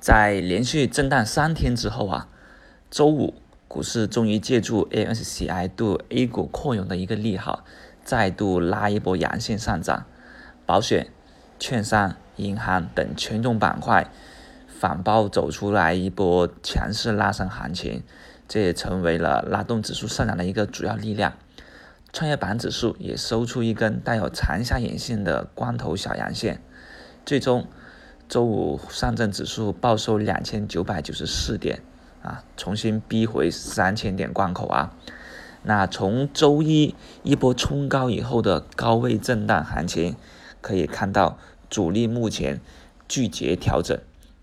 在连续震荡三天之后啊，周五股市终于借助 A S C I 对 A 股扩容的一个利好，再度拉一波阳线上涨。保险、券商、银行等权重板块反包走出来一波强势拉升行情，这也成为了拉动指数上涨的一个主要力量。创业板指数也收出一根带有长下影线的光头小阳线，最终。周五上证指数报收两千九百九十四点，啊，重新逼回三千点关口啊。那从周一一波冲高以后的高位震荡行情，可以看到主力目前拒绝调整，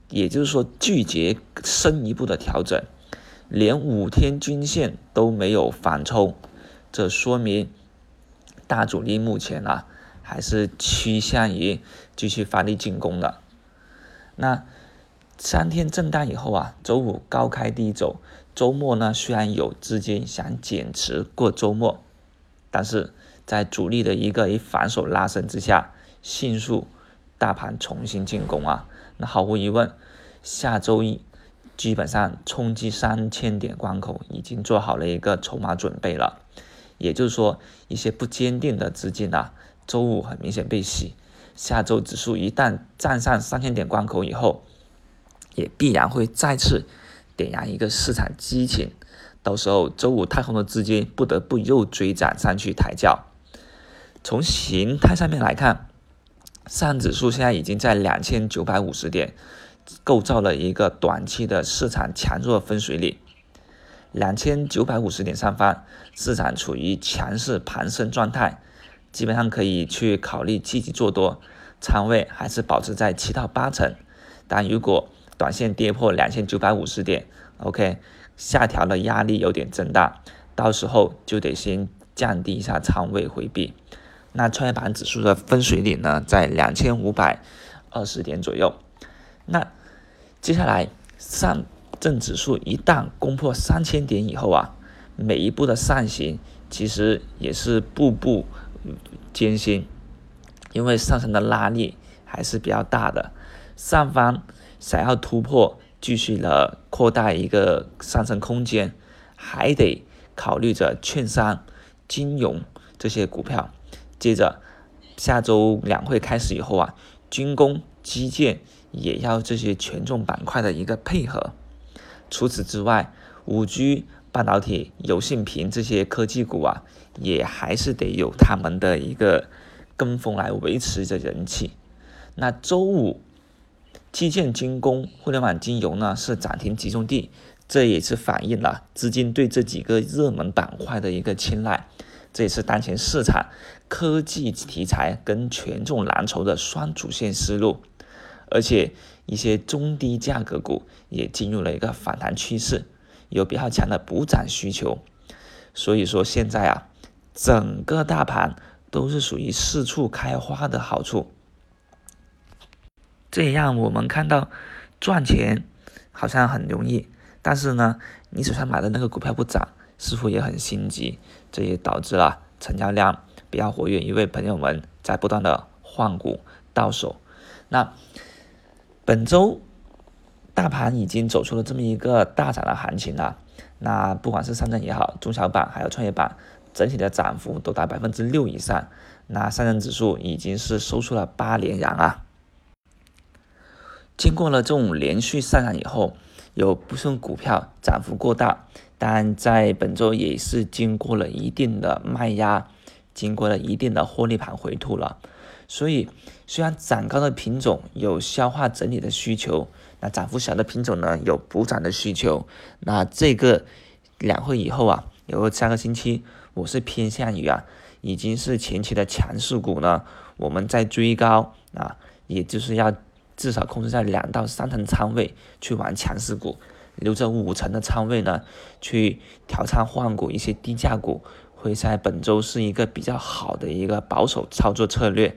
也就是说拒绝深一步的调整，连五天均线都没有反抽，这说明大主力目前啊还是趋向于继续发力进攻的。那三天震荡以后啊，周五高开低走，周末呢虽然有资金想减持过周末，但是在主力的一个一反手拉升之下，迅速大盘重新进攻啊。那毫无疑问，下周一基本上冲击三千点关口已经做好了一个筹码准备了，也就是说一些不坚定的资金啊，周五很明显被洗。下周指数一旦站上三千点关口以后，也必然会再次点燃一个市场激情，到时候周五太空的资金不得不又追涨上去抬轿。从形态上面来看，上指数现在已经在两千九百五十点，构造了一个短期的市场强弱分水岭。两千九百五十点上方，市场处于强势盘升状态。基本上可以去考虑积极做多，仓位还是保持在七到八成。但如果短线跌破两千九百五十点，OK，下调的压力有点增大，到时候就得先降低一下仓位回避。那创业板指数的分水岭呢，在两千五百二十点左右。那接下来上证指数一旦攻破三千点以后啊，每一步的上行其实也是步步。艰辛，因为上升的拉力还是比较大的，上方想要突破，继续的扩大一个上升空间，还得考虑着券商、金融这些股票。接着下周两会开始以后啊，军工、基建也要这些权重板块的一个配合。除此之外，五 G。半导体、有性屏这些科技股啊，也还是得有他们的一个跟风来维持着人气。那周五，基建、军工、互联网金融呢是涨停集中地，这也是反映了资金对这几个热门板块的一个青睐。这也是当前市场科技题材跟权重蓝筹的双主线思路，而且一些中低价格股也进入了一个反弹趋势。有比较强的补涨需求，所以说现在啊，整个大盘都是属于四处开花的好处，这也让我们看到赚钱好像很容易，但是呢，你手上买的那个股票不涨，似乎也很心急，这也导致了成交量比较活跃，因为朋友们在不断的换股到手。那本周。大盘已经走出了这么一个大涨的行情了，那不管是上证也好，中小板还有创业板，整体的涨幅都达百分之六以上。那上证指数已经是收出了八连阳啊。经过了这种连续上涨以后，有部分股票涨幅过大，但在本周也是经过了一定的卖压，经过了一定的获利盘回吐了。所以，虽然涨高的品种有消化整理的需求，那涨幅小的品种呢有补涨的需求。那这个两会以后啊，有三个星期，我是偏向于啊，已经是前期的强势股呢，我们在追高啊，也就是要至少控制在两到三成仓位去玩强势股，留着五成的仓位呢去调仓换股一些低价股，会在本周是一个比较好的一个保守操作策略。